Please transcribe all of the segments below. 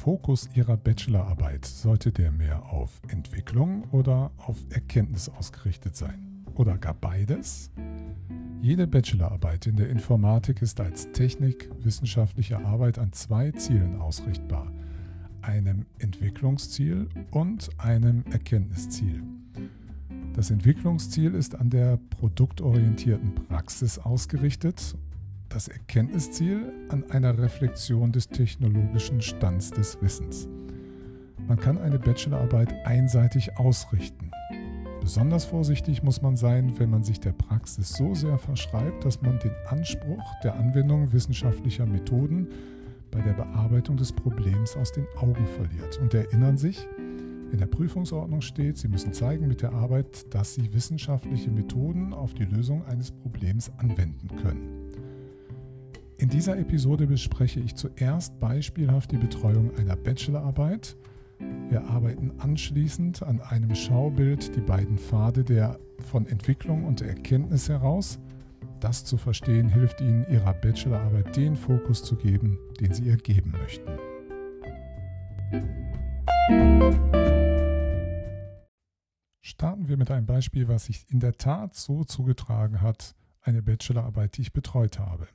Fokus Ihrer Bachelorarbeit, sollte der mehr auf Entwicklung oder auf Erkenntnis ausgerichtet sein? Oder gar beides? Jede Bachelorarbeit in der Informatik ist als technikwissenschaftliche Arbeit an zwei Zielen ausrichtbar, einem Entwicklungsziel und einem Erkenntnisziel. Das Entwicklungsziel ist an der produktorientierten Praxis ausgerichtet, das Erkenntnisziel an einer Reflexion des technologischen Stands des Wissens. Man kann eine Bachelorarbeit einseitig ausrichten. Besonders vorsichtig muss man sein, wenn man sich der Praxis so sehr verschreibt, dass man den Anspruch der Anwendung wissenschaftlicher Methoden bei der Bearbeitung des Problems aus den Augen verliert. Und erinnern sich, in der Prüfungsordnung steht, Sie müssen zeigen mit der Arbeit, dass Sie wissenschaftliche Methoden auf die Lösung eines Problems anwenden können. In dieser Episode bespreche ich zuerst beispielhaft die Betreuung einer Bachelorarbeit. Wir arbeiten anschließend an einem Schaubild die beiden Pfade der von Entwicklung und Erkenntnis heraus. Das zu verstehen hilft Ihnen, Ihrer Bachelorarbeit den Fokus zu geben, den Sie ihr geben möchten. Starten wir mit einem Beispiel, was sich in der Tat so zugetragen hat, eine Bachelorarbeit, die ich betreut habe.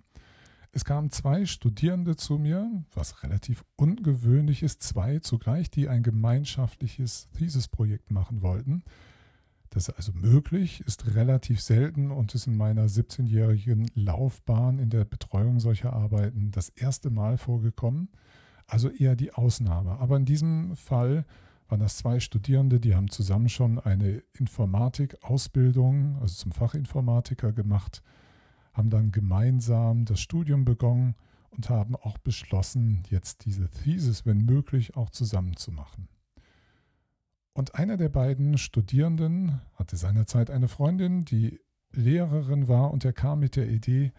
Es kamen zwei Studierende zu mir, was relativ ungewöhnlich ist, zwei zugleich, die ein gemeinschaftliches Thesis-Projekt machen wollten. Das ist also möglich, ist relativ selten und ist in meiner 17-jährigen Laufbahn in der Betreuung solcher Arbeiten das erste Mal vorgekommen. Also eher die Ausnahme. Aber in diesem Fall waren das zwei Studierende, die haben zusammen schon eine Informatik-Ausbildung, also zum Fachinformatiker gemacht haben dann gemeinsam das Studium begonnen und haben auch beschlossen, jetzt diese Thesis, wenn möglich, auch zusammen zu machen. Und einer der beiden Studierenden hatte seinerzeit eine Freundin, die Lehrerin war und er kam mit der Idee,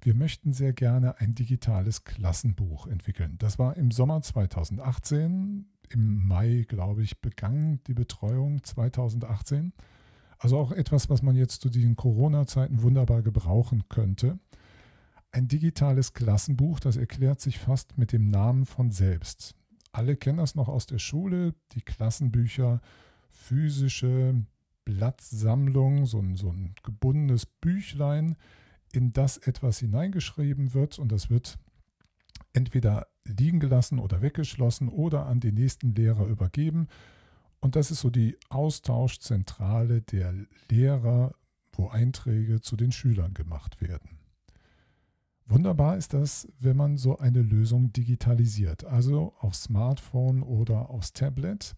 wir möchten sehr gerne ein digitales Klassenbuch entwickeln. Das war im Sommer 2018, im Mai, glaube ich, begann die Betreuung 2018. Also auch etwas, was man jetzt zu diesen Corona-Zeiten wunderbar gebrauchen könnte. Ein digitales Klassenbuch, das erklärt sich fast mit dem Namen von selbst. Alle kennen das noch aus der Schule, die Klassenbücher, physische Blattsammlung, so ein, so ein gebundenes Büchlein, in das etwas hineingeschrieben wird und das wird entweder liegen gelassen oder weggeschlossen oder an den nächsten Lehrer übergeben und das ist so die Austauschzentrale der Lehrer, wo Einträge zu den Schülern gemacht werden. Wunderbar ist das, wenn man so eine Lösung digitalisiert, also auf Smartphone oder aufs Tablet,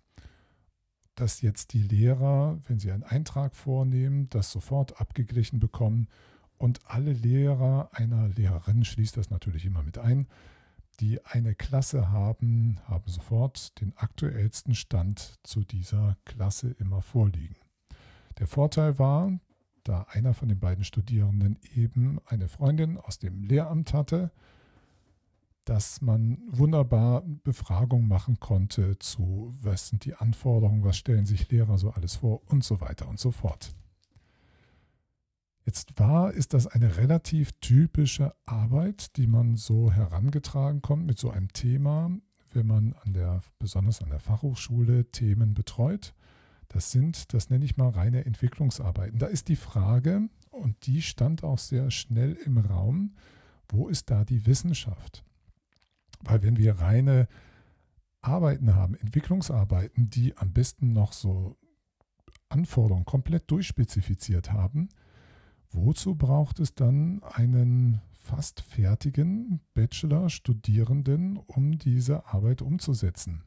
dass jetzt die Lehrer, wenn sie einen Eintrag vornehmen, das sofort abgeglichen bekommen und alle Lehrer einer Lehrerin schließt das natürlich immer mit ein, die eine Klasse haben, haben sofort den aktuellsten Stand zu dieser Klasse immer vorliegen. Der Vorteil war, da einer von den beiden Studierenden eben eine Freundin aus dem Lehramt hatte, dass man wunderbar Befragungen machen konnte zu, was sind die Anforderungen, was stellen sich Lehrer so alles vor und so weiter und so fort. Jetzt war, ist das eine relativ typische Arbeit, die man so herangetragen kommt mit so einem Thema, wenn man an der, besonders an der Fachhochschule Themen betreut. Das sind, das nenne ich mal reine Entwicklungsarbeiten. Da ist die Frage, und die stand auch sehr schnell im Raum, wo ist da die Wissenschaft? Weil wenn wir reine Arbeiten haben, Entwicklungsarbeiten, die am besten noch so Anforderungen komplett durchspezifiziert haben, Wozu braucht es dann einen fast fertigen Bachelor-Studierenden, um diese Arbeit umzusetzen?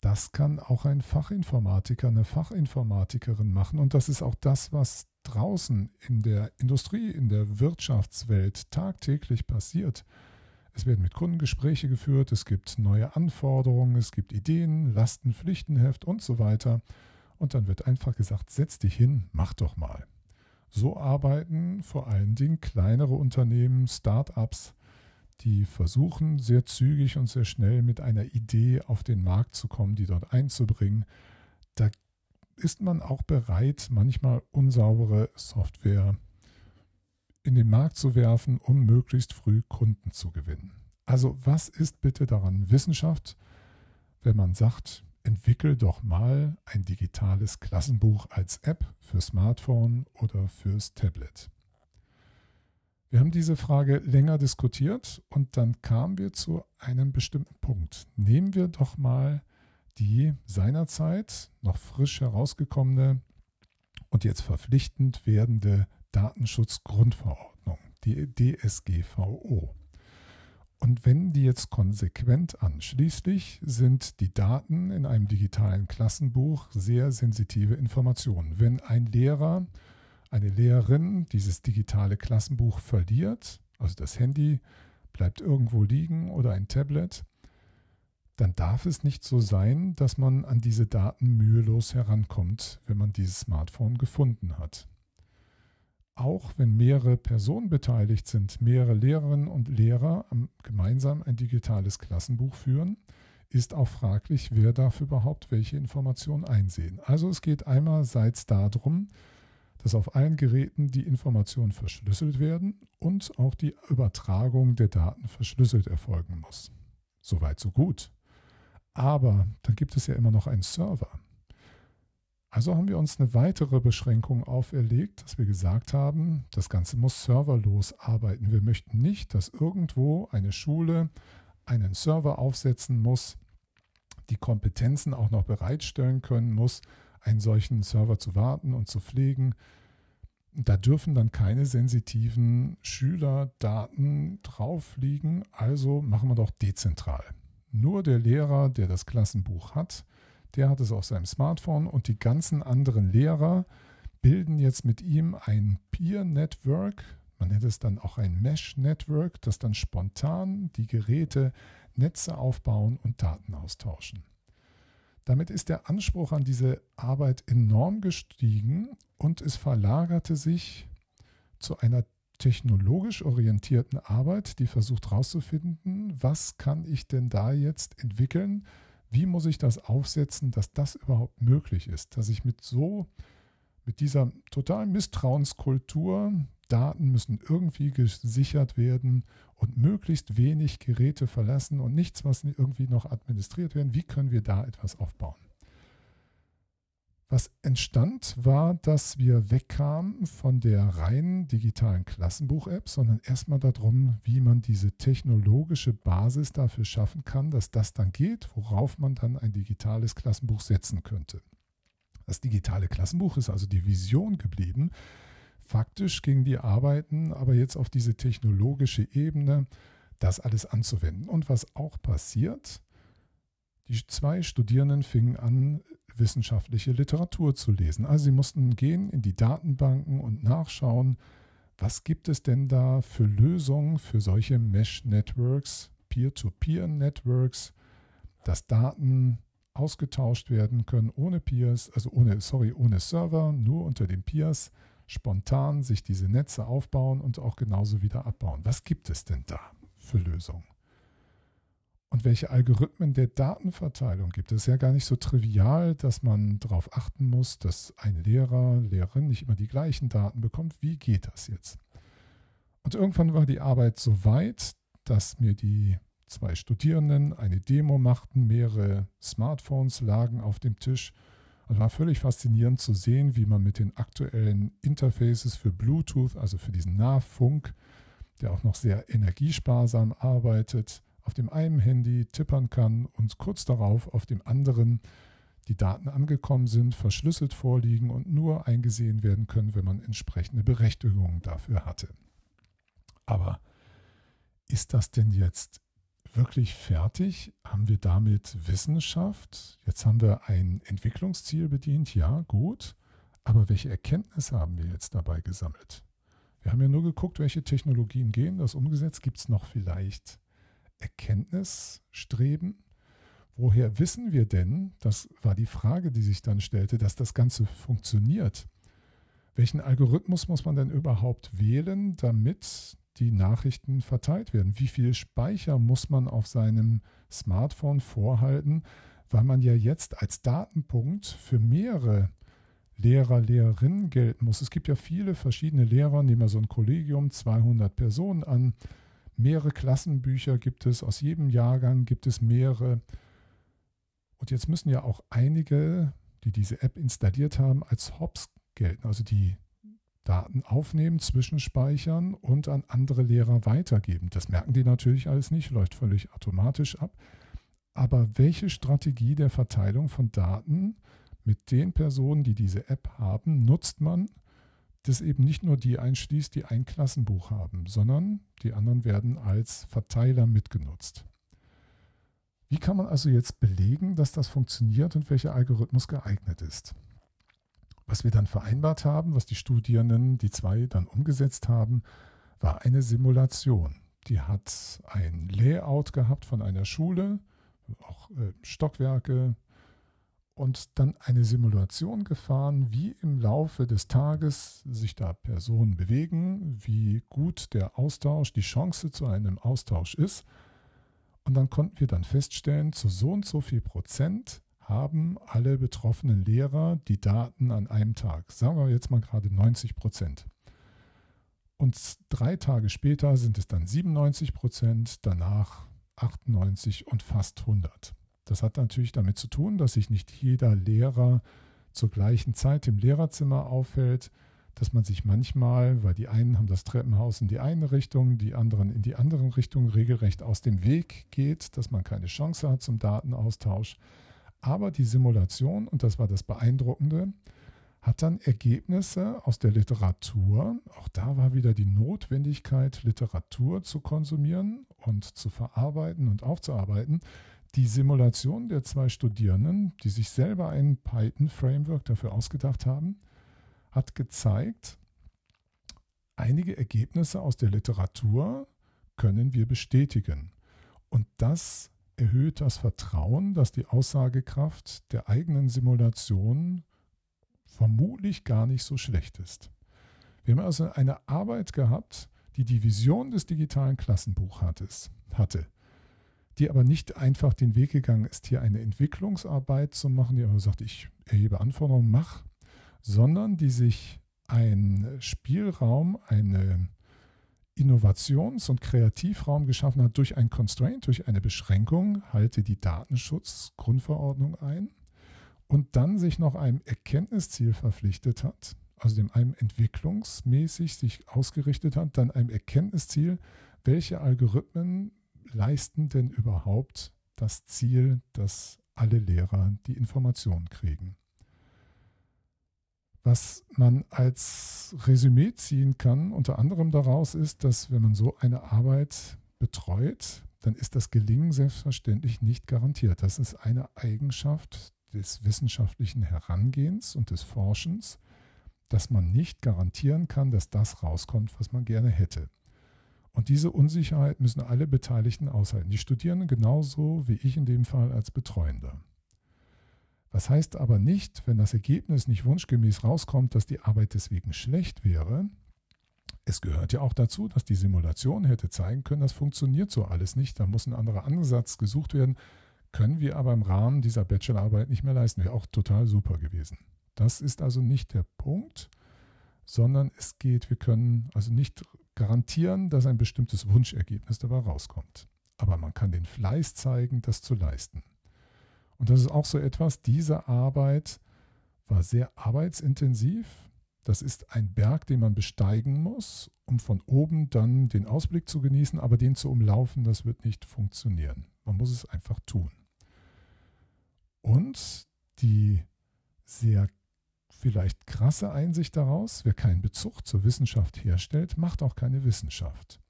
Das kann auch ein Fachinformatiker, eine Fachinformatikerin machen. Und das ist auch das, was draußen in der Industrie, in der Wirtschaftswelt tagtäglich passiert. Es werden mit Kunden Gespräche geführt, es gibt neue Anforderungen, es gibt Ideen, Lasten, Pflichtenheft und so weiter. Und dann wird einfach gesagt, setz dich hin, mach doch mal. So arbeiten vor allen Dingen kleinere Unternehmen, Start-ups, die versuchen sehr zügig und sehr schnell mit einer Idee auf den Markt zu kommen, die dort einzubringen. Da ist man auch bereit, manchmal unsaubere Software in den Markt zu werfen, um möglichst früh Kunden zu gewinnen. Also was ist bitte daran Wissenschaft? wenn man sagt, entwickel doch mal ein digitales Klassenbuch als App für Smartphone oder fürs Tablet. Wir haben diese Frage länger diskutiert und dann kamen wir zu einem bestimmten Punkt. Nehmen wir doch mal die seinerzeit noch frisch herausgekommene und jetzt verpflichtend werdende Datenschutzgrundverordnung, die DSGVO. Und wenden die jetzt konsequent an. Schließlich sind die Daten in einem digitalen Klassenbuch sehr sensitive Informationen. Wenn ein Lehrer, eine Lehrerin dieses digitale Klassenbuch verliert, also das Handy bleibt irgendwo liegen oder ein Tablet, dann darf es nicht so sein, dass man an diese Daten mühelos herankommt, wenn man dieses Smartphone gefunden hat. Auch wenn mehrere Personen beteiligt sind, mehrere Lehrerinnen und Lehrer gemeinsam ein digitales Klassenbuch führen, ist auch fraglich, wer darf überhaupt welche Informationen einsehen. Also es geht einerseits darum, dass auf allen Geräten die Informationen verschlüsselt werden und auch die Übertragung der Daten verschlüsselt erfolgen muss. Soweit, so gut. Aber dann gibt es ja immer noch einen Server. Also haben wir uns eine weitere Beschränkung auferlegt, dass wir gesagt haben, das Ganze muss serverlos arbeiten. Wir möchten nicht, dass irgendwo eine Schule einen Server aufsetzen muss, die Kompetenzen auch noch bereitstellen können muss, einen solchen Server zu warten und zu pflegen. Da dürfen dann keine sensitiven Schülerdaten drauf liegen, also machen wir doch dezentral. Nur der Lehrer, der das Klassenbuch hat, der hat es auf seinem Smartphone und die ganzen anderen Lehrer bilden jetzt mit ihm ein Peer-Network. Man nennt es dann auch ein Mesh-Network, das dann spontan die Geräte, Netze aufbauen und Daten austauschen. Damit ist der Anspruch an diese Arbeit enorm gestiegen und es verlagerte sich zu einer technologisch orientierten Arbeit, die versucht herauszufinden, was kann ich denn da jetzt entwickeln, wie muss ich das aufsetzen, dass das überhaupt möglich ist, dass ich mit so, mit dieser totalen Misstrauenskultur, Daten müssen irgendwie gesichert werden und möglichst wenig Geräte verlassen und nichts, was irgendwie noch administriert werden, wie können wir da etwas aufbauen? Was entstand, war, dass wir wegkamen von der reinen digitalen Klassenbuch-App, sondern erstmal darum, wie man diese technologische Basis dafür schaffen kann, dass das dann geht, worauf man dann ein digitales Klassenbuch setzen könnte. Das digitale Klassenbuch ist also die Vision geblieben. Faktisch gingen die Arbeiten aber jetzt auf diese technologische Ebene, das alles anzuwenden. Und was auch passiert, die zwei Studierenden fingen an, wissenschaftliche Literatur zu lesen. Also sie mussten gehen in die Datenbanken und nachschauen, was gibt es denn da für Lösungen für solche Mesh-Networks, Peer-to-Peer-Networks, dass Daten ausgetauscht werden können ohne Peers, also ohne, sorry, ohne Server, nur unter den Peers, spontan sich diese Netze aufbauen und auch genauso wieder abbauen. Was gibt es denn da für Lösungen? Und welche Algorithmen der Datenverteilung gibt es? ist ja gar nicht so trivial, dass man darauf achten muss, dass ein Lehrer, Lehrerin nicht immer die gleichen Daten bekommt. Wie geht das jetzt? Und irgendwann war die Arbeit so weit, dass mir die zwei Studierenden eine Demo machten, mehrere Smartphones lagen auf dem Tisch. Und war völlig faszinierend zu sehen, wie man mit den aktuellen Interfaces für Bluetooth, also für diesen Nahfunk, der auch noch sehr energiesparsam arbeitet, auf dem einen Handy tippern kann und kurz darauf auf dem anderen die Daten angekommen sind, verschlüsselt vorliegen und nur eingesehen werden können, wenn man entsprechende Berechtigungen dafür hatte. Aber ist das denn jetzt wirklich fertig? Haben wir damit Wissenschaft? Jetzt haben wir ein Entwicklungsziel bedient, ja, gut. Aber welche Erkenntnisse haben wir jetzt dabei gesammelt? Wir haben ja nur geguckt, welche Technologien gehen, das umgesetzt. Gibt es noch vielleicht Erkenntnisstreben. Woher wissen wir denn, das war die Frage, die sich dann stellte, dass das Ganze funktioniert? Welchen Algorithmus muss man denn überhaupt wählen, damit die Nachrichten verteilt werden? Wie viel Speicher muss man auf seinem Smartphone vorhalten, weil man ja jetzt als Datenpunkt für mehrere Lehrer, Lehrerinnen gelten muss. Es gibt ja viele verschiedene Lehrer, nehmen wir so ein Kollegium, 200 Personen an, Mehrere Klassenbücher gibt es, aus jedem Jahrgang gibt es mehrere. Und jetzt müssen ja auch einige, die diese App installiert haben, als Hops gelten, also die Daten aufnehmen, zwischenspeichern und an andere Lehrer weitergeben. Das merken die natürlich alles nicht, läuft völlig automatisch ab. Aber welche Strategie der Verteilung von Daten mit den Personen, die diese App haben, nutzt man, das eben nicht nur die einschließt, die ein Klassenbuch haben, sondern die anderen werden als Verteiler mitgenutzt. Wie kann man also jetzt belegen, dass das funktioniert und welcher Algorithmus geeignet ist? Was wir dann vereinbart haben, was die Studierenden, die zwei dann umgesetzt haben, war eine Simulation. Die hat ein Layout gehabt von einer Schule, auch äh, Stockwerke, und dann eine Simulation gefahren, wie im Laufe des Tages sich da Personen bewegen, wie gut der Austausch, die Chance zu einem Austausch ist. Und dann konnten wir dann feststellen, zu so und so viel Prozent haben alle betroffenen Lehrer die Daten an einem Tag. Sagen wir jetzt mal gerade 90 Prozent. Und drei Tage später sind es dann 97 Prozent, danach 98 und fast 100. Das hat natürlich damit zu tun, dass sich nicht jeder Lehrer zur gleichen Zeit im Lehrerzimmer aufhält, dass man sich manchmal, weil die einen haben das Treppenhaus in die eine Richtung, die anderen in die andere Richtung regelrecht aus dem Weg geht, dass man keine Chance hat zum Datenaustausch. Aber die Simulation, und das war das Beeindruckende, hat dann Ergebnisse aus der Literatur. Auch da war wieder die Notwendigkeit, Literatur zu konsumieren und zu verarbeiten und aufzuarbeiten, die Simulation der zwei Studierenden, die sich selber ein Python-Framework dafür ausgedacht haben, hat gezeigt, einige Ergebnisse aus der Literatur können wir bestätigen. Und das erhöht das Vertrauen, dass die Aussagekraft der eigenen Simulation vermutlich gar nicht so schlecht ist. Wir haben also eine Arbeit gehabt, die die Vision des digitalen Klassenbuches hatte die aber nicht einfach den Weg gegangen ist, hier eine Entwicklungsarbeit zu machen, die aber sagt, ich erhebe Anforderungen, mach, sondern die sich einen Spielraum, einen Innovations- und Kreativraum geschaffen hat durch ein Constraint, durch eine Beschränkung, halte die Datenschutzgrundverordnung ein und dann sich noch einem Erkenntnisziel verpflichtet hat, also dem einem entwicklungsmäßig sich ausgerichtet hat, dann einem Erkenntnisziel, welche Algorithmen leisten denn überhaupt das Ziel, dass alle Lehrer die Informationen kriegen? Was man als Resümee ziehen kann, unter anderem daraus ist, dass wenn man so eine Arbeit betreut, dann ist das Gelingen selbstverständlich nicht garantiert. Das ist eine Eigenschaft des wissenschaftlichen Herangehens und des Forschens, dass man nicht garantieren kann, dass das rauskommt, was man gerne hätte. Und diese Unsicherheit müssen alle Beteiligten aushalten. Die Studierenden genauso wie ich in dem Fall als Betreuender. Das heißt aber nicht, wenn das Ergebnis nicht wunschgemäß rauskommt, dass die Arbeit deswegen schlecht wäre. Es gehört ja auch dazu, dass die Simulation hätte zeigen können, das funktioniert so alles nicht. Da muss ein anderer Ansatz gesucht werden. Können wir aber im Rahmen dieser Bachelorarbeit nicht mehr leisten. Wäre auch total super gewesen. Das ist also nicht der Punkt, sondern es geht, wir können also nicht garantieren, dass ein bestimmtes Wunschergebnis dabei rauskommt. Aber man kann den Fleiß zeigen, das zu leisten. Und das ist auch so etwas, diese Arbeit war sehr arbeitsintensiv. Das ist ein Berg, den man besteigen muss, um von oben dann den Ausblick zu genießen, aber den zu umlaufen, das wird nicht funktionieren. Man muss es einfach tun. Und die sehr vielleicht krasse Einsicht daraus, wer keinen Bezug zur Wissenschaft herstellt, macht auch keine Wissenschaft.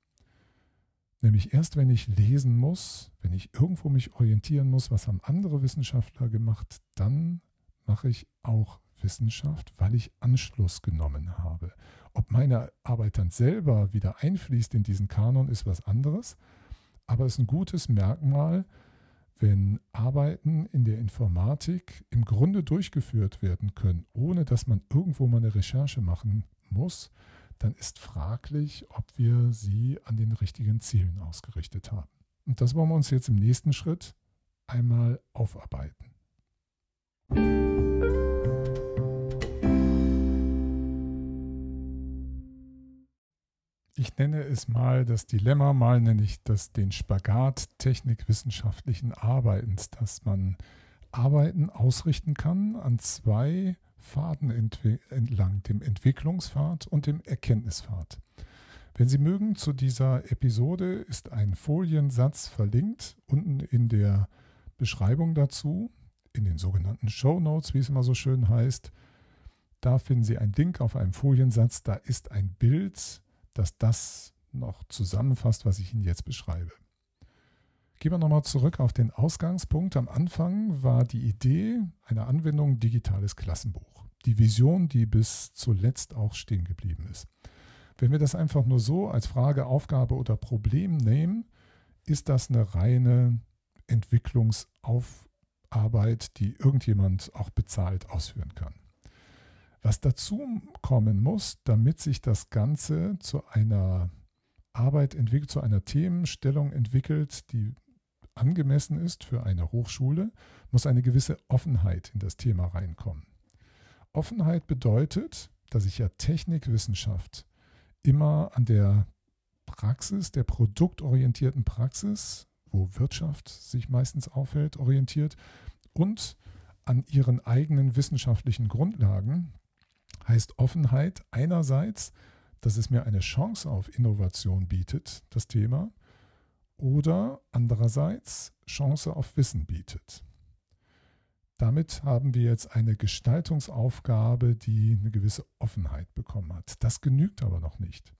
Nämlich erst wenn ich lesen muss, wenn ich irgendwo mich orientieren muss, was haben andere Wissenschaftler gemacht, dann mache ich auch Wissenschaft, weil ich Anschluss genommen habe. Ob meine Arbeit dann selber wieder einfließt in diesen Kanon, ist was anderes, aber es ist ein gutes Merkmal, wenn Arbeiten in der Informatik im Grunde durchgeführt werden können, ohne dass man irgendwo mal eine Recherche machen muss, dann ist fraglich, ob wir sie an den richtigen Zielen ausgerichtet haben. Und das wollen wir uns jetzt im nächsten Schritt einmal aufarbeiten. Nenne es mal das Dilemma, mal nenne ich das den Spagat technikwissenschaftlichen Arbeitens, dass man Arbeiten ausrichten kann an zwei Pfaden entlang, dem Entwicklungspfad und dem Erkenntnispfad. Wenn Sie mögen, zu dieser Episode ist ein Foliensatz verlinkt, unten in der Beschreibung dazu, in den sogenannten Show Notes, wie es immer so schön heißt. Da finden Sie einen Link auf einem Foliensatz, da ist ein Bild, das das noch zusammenfasst, was ich Ihnen jetzt beschreibe. Gehen wir nochmal zurück auf den Ausgangspunkt. Am Anfang war die Idee einer Anwendung digitales Klassenbuch. Die Vision, die bis zuletzt auch stehen geblieben ist. Wenn wir das einfach nur so als Frage, Aufgabe oder Problem nehmen, ist das eine reine Entwicklungsarbeit, die irgendjemand auch bezahlt ausführen kann. Was dazu kommen muss, damit sich das Ganze zu einer Arbeit entwickelt, zu einer Themenstellung entwickelt, die angemessen ist für eine Hochschule, muss eine gewisse Offenheit in das Thema reinkommen. Offenheit bedeutet, dass ich ja Technikwissenschaft immer an der Praxis, der produktorientierten Praxis, wo Wirtschaft sich meistens aufhält, orientiert und an ihren eigenen wissenschaftlichen Grundlagen, heißt Offenheit einerseits, dass es mir eine Chance auf Innovation bietet, das Thema, oder andererseits Chance auf Wissen bietet. Damit haben wir jetzt eine Gestaltungsaufgabe, die eine gewisse Offenheit bekommen hat. Das genügt aber noch nicht.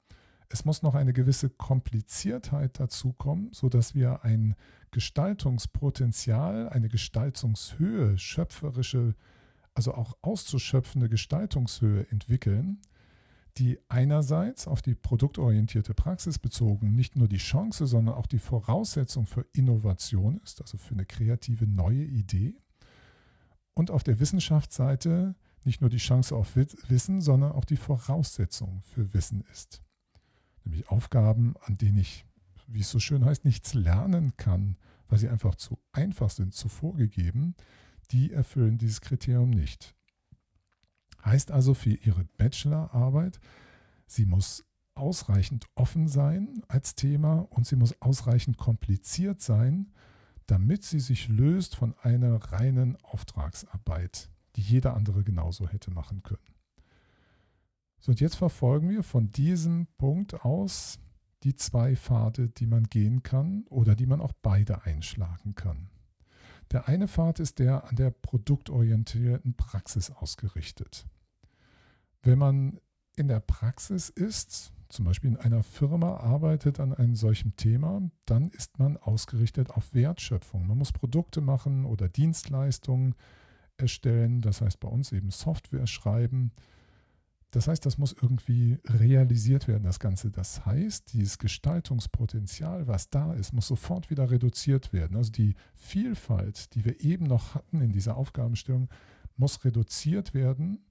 Es muss noch eine gewisse Kompliziertheit dazukommen, sodass wir ein Gestaltungspotenzial, eine Gestaltungshöhe, schöpferische, also auch auszuschöpfende Gestaltungshöhe entwickeln, die einerseits auf die produktorientierte Praxis bezogen nicht nur die Chance, sondern auch die Voraussetzung für Innovation ist, also für eine kreative neue Idee. Und auf der Wissenschaftsseite nicht nur die Chance auf Wissen, sondern auch die Voraussetzung für Wissen ist. Nämlich Aufgaben, an denen ich, wie es so schön heißt, nichts lernen kann, weil sie einfach zu einfach sind, zu vorgegeben, die erfüllen dieses Kriterium nicht. Heißt also für Ihre Bachelorarbeit, sie muss ausreichend offen sein als Thema und sie muss ausreichend kompliziert sein, damit sie sich löst von einer reinen Auftragsarbeit, die jeder andere genauso hätte machen können. So, und jetzt verfolgen wir von diesem Punkt aus die zwei Pfade, die man gehen kann oder die man auch beide einschlagen kann. Der eine Pfad ist der an der produktorientierten Praxis ausgerichtet. Wenn man in der Praxis ist, zum Beispiel in einer Firma arbeitet an einem solchen Thema, dann ist man ausgerichtet auf Wertschöpfung. Man muss Produkte machen oder Dienstleistungen erstellen, das heißt bei uns eben Software schreiben. Das heißt, das muss irgendwie realisiert werden, das Ganze. Das heißt, dieses Gestaltungspotenzial, was da ist, muss sofort wieder reduziert werden. Also die Vielfalt, die wir eben noch hatten in dieser Aufgabenstellung, muss reduziert werden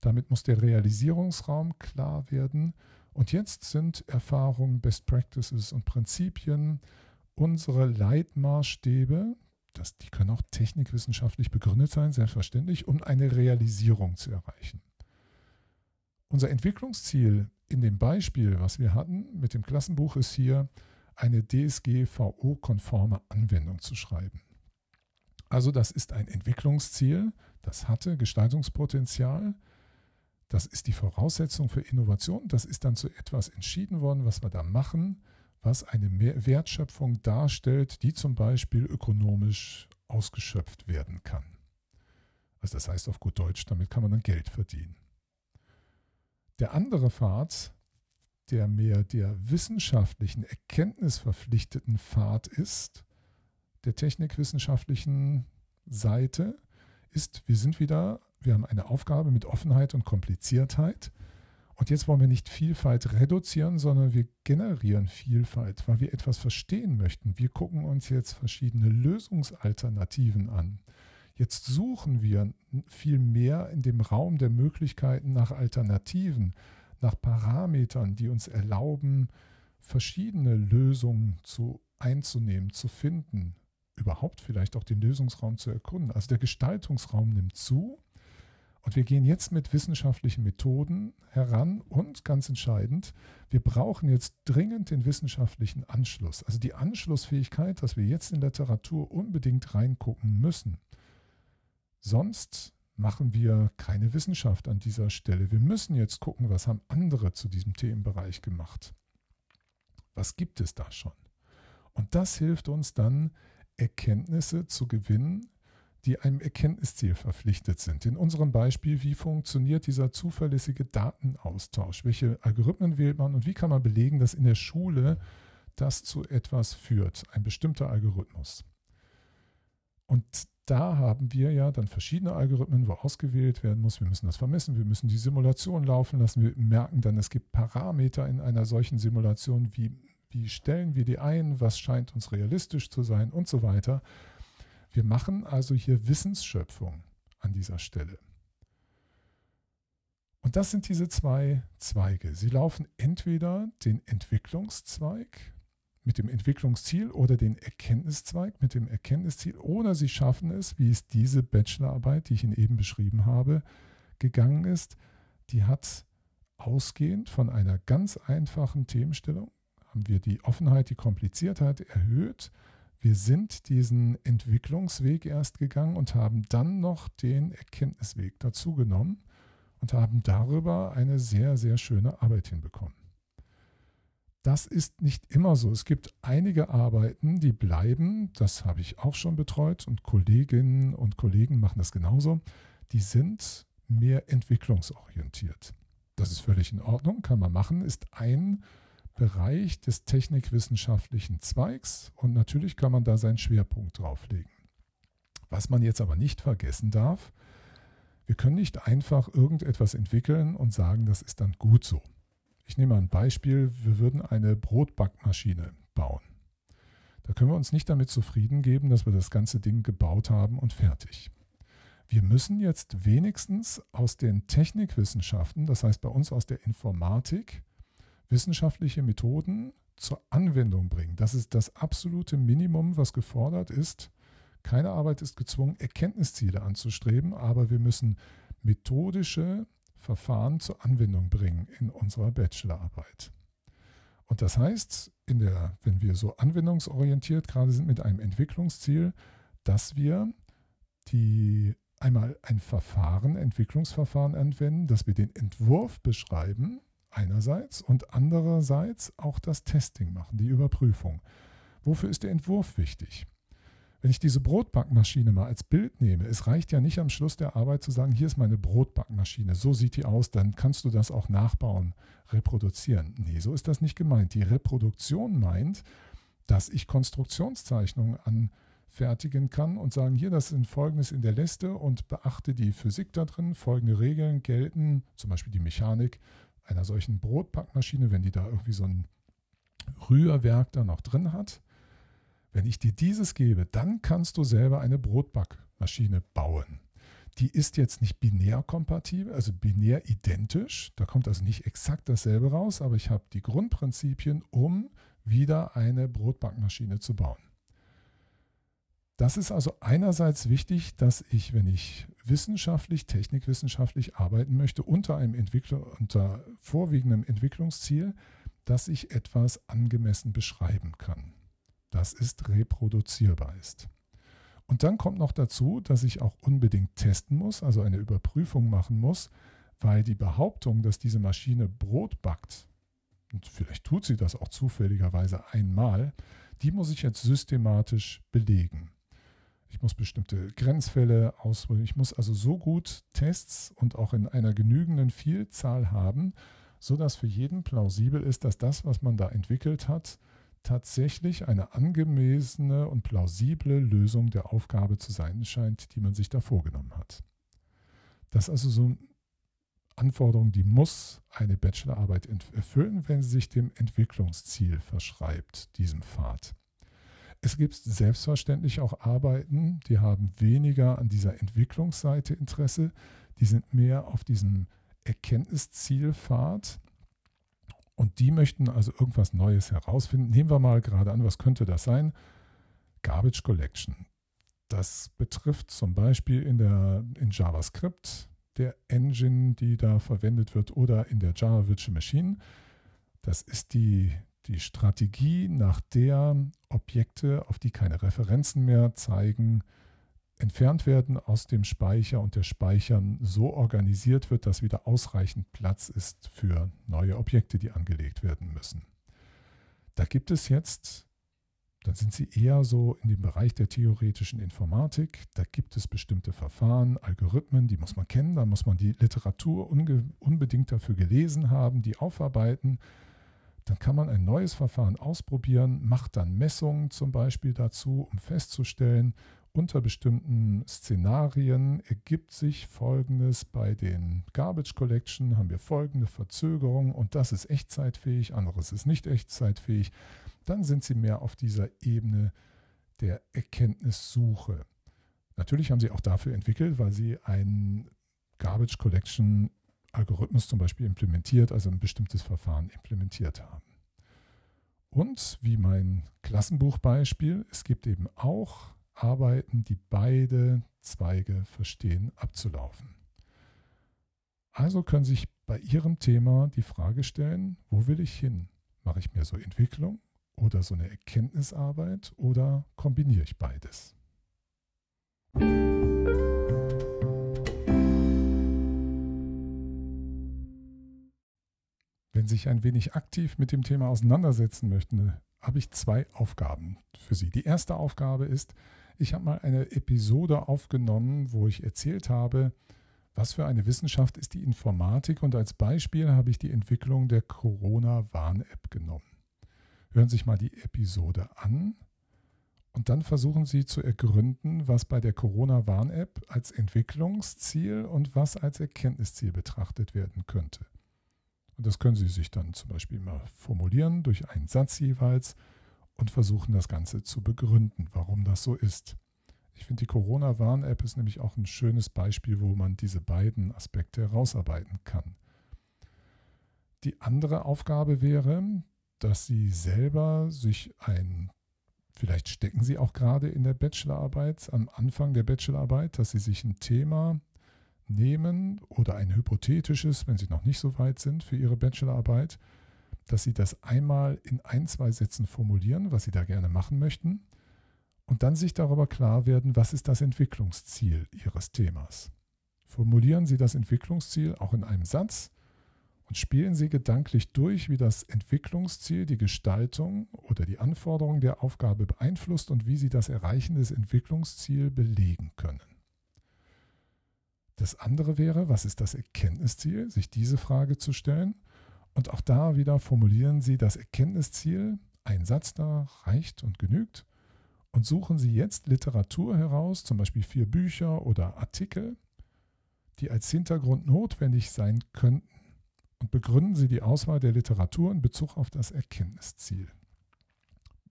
damit muss der Realisierungsraum klar werden. Und jetzt sind Erfahrungen, Best Practices und Prinzipien unsere Leitmaßstäbe, das, die können auch technikwissenschaftlich begründet sein, selbstverständlich, um eine Realisierung zu erreichen. Unser Entwicklungsziel in dem Beispiel, was wir hatten mit dem Klassenbuch, ist hier, eine DSGVO-konforme Anwendung zu schreiben. Also das ist ein Entwicklungsziel, das hatte Gestaltungspotenzial, das ist die Voraussetzung für Innovation. Das ist dann zu etwas entschieden worden, was wir da machen, was eine Wertschöpfung darstellt, die zum Beispiel ökonomisch ausgeschöpft werden kann. Also das heißt auf gut Deutsch, damit kann man dann Geld verdienen. Der andere Pfad, der mehr der wissenschaftlichen, erkenntnisverpflichteten Pfad ist, der technikwissenschaftlichen Seite, ist, wir sind wieder wir haben eine Aufgabe mit Offenheit und Kompliziertheit. Und jetzt wollen wir nicht Vielfalt reduzieren, sondern wir generieren Vielfalt, weil wir etwas verstehen möchten. Wir gucken uns jetzt verschiedene Lösungsalternativen an. Jetzt suchen wir viel mehr in dem Raum der Möglichkeiten nach Alternativen, nach Parametern, die uns erlauben, verschiedene Lösungen zu einzunehmen, zu finden, überhaupt vielleicht auch den Lösungsraum zu erkunden. Also der Gestaltungsraum nimmt zu und wir gehen jetzt mit wissenschaftlichen Methoden heran und ganz entscheidend, wir brauchen jetzt dringend den wissenschaftlichen Anschluss. Also die Anschlussfähigkeit, dass wir jetzt in Literatur unbedingt reingucken müssen. Sonst machen wir keine Wissenschaft an dieser Stelle. Wir müssen jetzt gucken, was haben andere zu diesem Themenbereich gemacht. Was gibt es da schon? Und das hilft uns dann, Erkenntnisse zu gewinnen, die einem Erkenntnisziel verpflichtet sind. In unserem Beispiel, wie funktioniert dieser zuverlässige Datenaustausch? Welche Algorithmen wählt man und wie kann man belegen, dass in der Schule das zu etwas führt, ein bestimmter Algorithmus? Und da haben wir ja dann verschiedene Algorithmen, wo ausgewählt werden muss. Wir müssen das vermessen, wir müssen die Simulation laufen lassen. Wir merken dann, es gibt Parameter in einer solchen Simulation, wie, wie stellen wir die ein, was scheint uns realistisch zu sein und so weiter. Wir machen also hier Wissensschöpfung an dieser Stelle. Und das sind diese zwei Zweige. Sie laufen entweder den Entwicklungszweig mit dem Entwicklungsziel oder den Erkenntniszweig mit dem Erkenntnisziel oder sie schaffen es, wie es diese Bachelorarbeit, die ich Ihnen eben beschrieben habe, gegangen ist, die hat ausgehend von einer ganz einfachen Themenstellung, haben wir die Offenheit, die Kompliziertheit erhöht wir sind diesen Entwicklungsweg erst gegangen und haben dann noch den Erkenntnisweg dazu genommen und haben darüber eine sehr, sehr schöne Arbeit hinbekommen. Das ist nicht immer so. Es gibt einige Arbeiten, die bleiben, das habe ich auch schon betreut und Kolleginnen und Kollegen machen das genauso, die sind mehr entwicklungsorientiert. Das ist völlig in Ordnung, kann man machen, ist ein Bereich des technikwissenschaftlichen Zweigs und natürlich kann man da seinen Schwerpunkt drauflegen. Was man jetzt aber nicht vergessen darf, wir können nicht einfach irgendetwas entwickeln und sagen, das ist dann gut so. Ich nehme ein Beispiel, wir würden eine Brotbackmaschine bauen. Da können wir uns nicht damit zufrieden geben, dass wir das ganze Ding gebaut haben und fertig. Wir müssen jetzt wenigstens aus den Technikwissenschaften, das heißt bei uns aus der Informatik, wissenschaftliche Methoden zur Anwendung bringen. Das ist das absolute Minimum, was gefordert ist. Keine Arbeit ist gezwungen, Erkenntnisziele anzustreben, aber wir müssen methodische Verfahren zur Anwendung bringen in unserer Bachelorarbeit. Und das heißt, der, wenn wir so anwendungsorientiert gerade sind mit einem Entwicklungsziel, dass wir die einmal ein Verfahren, Entwicklungsverfahren anwenden, dass wir den Entwurf beschreiben, einerseits und andererseits auch das Testing machen, die Überprüfung. Wofür ist der Entwurf wichtig? Wenn ich diese Brotbackmaschine mal als Bild nehme, es reicht ja nicht am Schluss der Arbeit zu sagen, hier ist meine Brotbackmaschine, so sieht die aus, dann kannst du das auch nachbauen, reproduzieren. Nee, so ist das nicht gemeint. Die Reproduktion meint, dass ich Konstruktionszeichnungen anfertigen kann und sagen, hier, das sind folgendes in der Liste und beachte die Physik da drin, folgende Regeln gelten, zum Beispiel die Mechanik einer solchen Brotbackmaschine, wenn die da irgendwie so ein Rührwerk da noch drin hat, wenn ich dir dieses gebe, dann kannst du selber eine Brotbackmaschine bauen. Die ist jetzt nicht binär kompatibel, also binär identisch. Da kommt also nicht exakt dasselbe raus, aber ich habe die Grundprinzipien, um wieder eine Brotbackmaschine zu bauen. Das ist also einerseits wichtig, dass ich, wenn ich wissenschaftlich, technikwissenschaftlich arbeiten möchte, unter einem Entwickler, unter vorwiegendem Entwicklungsziel, dass ich etwas angemessen beschreiben kann. Das ist reproduzierbar ist. Und dann kommt noch dazu, dass ich auch unbedingt testen muss, also eine Überprüfung machen muss, weil die Behauptung, dass diese Maschine Brot backt, und vielleicht tut sie das auch zufälligerweise einmal, die muss ich jetzt systematisch belegen. Ich muss bestimmte Grenzfälle ausprobieren. Ich muss also so gut Tests und auch in einer genügenden Vielzahl haben, sodass für jeden plausibel ist, dass das, was man da entwickelt hat, tatsächlich eine angemessene und plausible Lösung der Aufgabe zu sein scheint, die man sich da vorgenommen hat. Das ist also so eine Anforderung, die muss eine Bachelorarbeit erfüllen, wenn sie sich dem Entwicklungsziel verschreibt, diesem Pfad. Es gibt selbstverständlich auch Arbeiten, die haben weniger an dieser Entwicklungsseite Interesse, die sind mehr auf diesem Erkenntniszielpfad und die möchten also irgendwas Neues herausfinden. Nehmen wir mal gerade an, was könnte das sein? Garbage Collection. Das betrifft zum Beispiel in, der, in JavaScript, der Engine, die da verwendet wird, oder in der Java Virtual Machine. Das ist die die Strategie, nach der Objekte, auf die keine Referenzen mehr zeigen, entfernt werden aus dem Speicher und der Speichern so organisiert wird, dass wieder ausreichend Platz ist für neue Objekte, die angelegt werden müssen. Da gibt es jetzt, dann sind Sie eher so in dem Bereich der theoretischen Informatik, da gibt es bestimmte Verfahren, Algorithmen, die muss man kennen, da muss man die Literatur unbedingt dafür gelesen haben, die aufarbeiten. Dann kann man ein neues Verfahren ausprobieren, macht dann Messungen zum Beispiel dazu, um festzustellen, unter bestimmten Szenarien ergibt sich Folgendes. Bei den Garbage Collection haben wir folgende Verzögerung und das ist echtzeitfähig, anderes ist nicht echtzeitfähig. Dann sind Sie mehr auf dieser Ebene der Erkenntnissuche. Natürlich haben Sie auch dafür entwickelt, weil Sie einen Garbage Collection Algorithmus zum Beispiel implementiert, also ein bestimmtes Verfahren implementiert haben. Und wie mein Klassenbuchbeispiel, es gibt eben auch Arbeiten, die beide Zweige verstehen, abzulaufen. Also können sich bei Ihrem Thema die Frage stellen, wo will ich hin? Mache ich mehr so Entwicklung oder so eine Erkenntnisarbeit oder kombiniere ich beides? Wenn Sie sich ein wenig aktiv mit dem Thema auseinandersetzen möchten, habe ich zwei Aufgaben für Sie. Die erste Aufgabe ist, ich habe mal eine Episode aufgenommen, wo ich erzählt habe, was für eine Wissenschaft ist die Informatik und als Beispiel habe ich die Entwicklung der Corona-Warn-App genommen. Hören Sie sich mal die Episode an und dann versuchen Sie zu ergründen, was bei der Corona-Warn-App als Entwicklungsziel und was als Erkenntnisziel betrachtet werden könnte. Und das können Sie sich dann zum Beispiel mal formulieren durch einen Satz jeweils und versuchen das Ganze zu begründen, warum das so ist. Ich finde, die Corona-Warn-App ist nämlich auch ein schönes Beispiel, wo man diese beiden Aspekte herausarbeiten kann. Die andere Aufgabe wäre, dass Sie selber sich ein, vielleicht stecken Sie auch gerade in der Bachelorarbeit, am Anfang der Bachelorarbeit, dass Sie sich ein Thema nehmen oder ein hypothetisches, wenn Sie noch nicht so weit sind für Ihre Bachelorarbeit, dass Sie das einmal in ein, zwei Sätzen formulieren, was Sie da gerne machen möchten, und dann sich darüber klar werden, was ist das Entwicklungsziel Ihres Themas. Formulieren Sie das Entwicklungsziel auch in einem Satz und spielen Sie gedanklich durch, wie das Entwicklungsziel die Gestaltung oder die Anforderungen der Aufgabe beeinflusst und wie Sie das Erreichen des Entwicklungsziels belegen können. Das andere wäre, was ist das Erkenntnisziel, sich diese Frage zu stellen und auch da wieder formulieren Sie das Erkenntnisziel. Ein Satz da reicht und genügt. Und suchen Sie jetzt Literatur heraus, zum Beispiel vier Bücher oder Artikel, die als Hintergrund notwendig sein könnten. Und begründen Sie die Auswahl der Literatur in Bezug auf das Erkenntnisziel.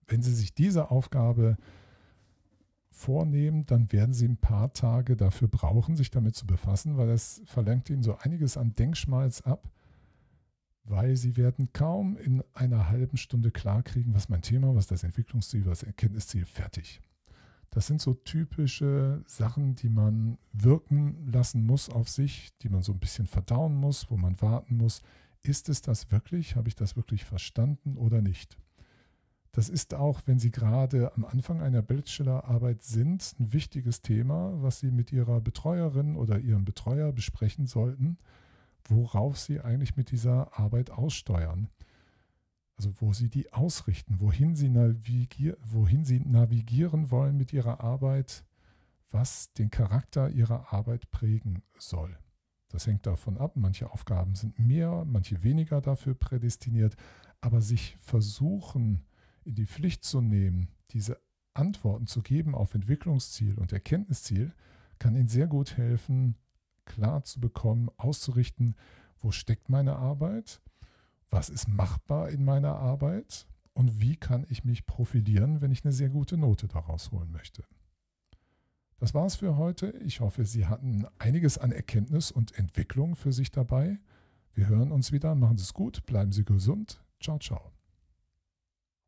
Wenn Sie sich diese Aufgabe vornehmen, dann werden Sie ein paar Tage dafür brauchen, sich damit zu befassen, weil es verlangt Ihnen so einiges an Denkschmalz ab weil sie werden kaum in einer halben Stunde klarkriegen, was mein Thema, was das Entwicklungsziel, was das Erkenntnisziel, fertig. Das sind so typische Sachen, die man wirken lassen muss auf sich, die man so ein bisschen verdauen muss, wo man warten muss. Ist es das wirklich? Habe ich das wirklich verstanden oder nicht? Das ist auch, wenn Sie gerade am Anfang einer Bachelorarbeit sind, ein wichtiges Thema, was Sie mit Ihrer Betreuerin oder Ihrem Betreuer besprechen sollten worauf sie eigentlich mit dieser Arbeit aussteuern. Also wo sie die ausrichten, wohin sie, navigier wohin sie navigieren wollen mit ihrer Arbeit, was den Charakter ihrer Arbeit prägen soll. Das hängt davon ab, manche Aufgaben sind mehr, manche weniger dafür prädestiniert, aber sich versuchen, in die Pflicht zu nehmen, diese Antworten zu geben auf Entwicklungsziel und Erkenntnisziel, kann Ihnen sehr gut helfen, klar zu bekommen, auszurichten, wo steckt meine Arbeit, was ist machbar in meiner Arbeit und wie kann ich mich profilieren, wenn ich eine sehr gute Note daraus holen möchte. Das war's für heute. Ich hoffe, Sie hatten einiges an Erkenntnis und Entwicklung für sich dabei. Wir hören uns wieder. Machen Sie es gut, bleiben Sie gesund. Ciao, ciao.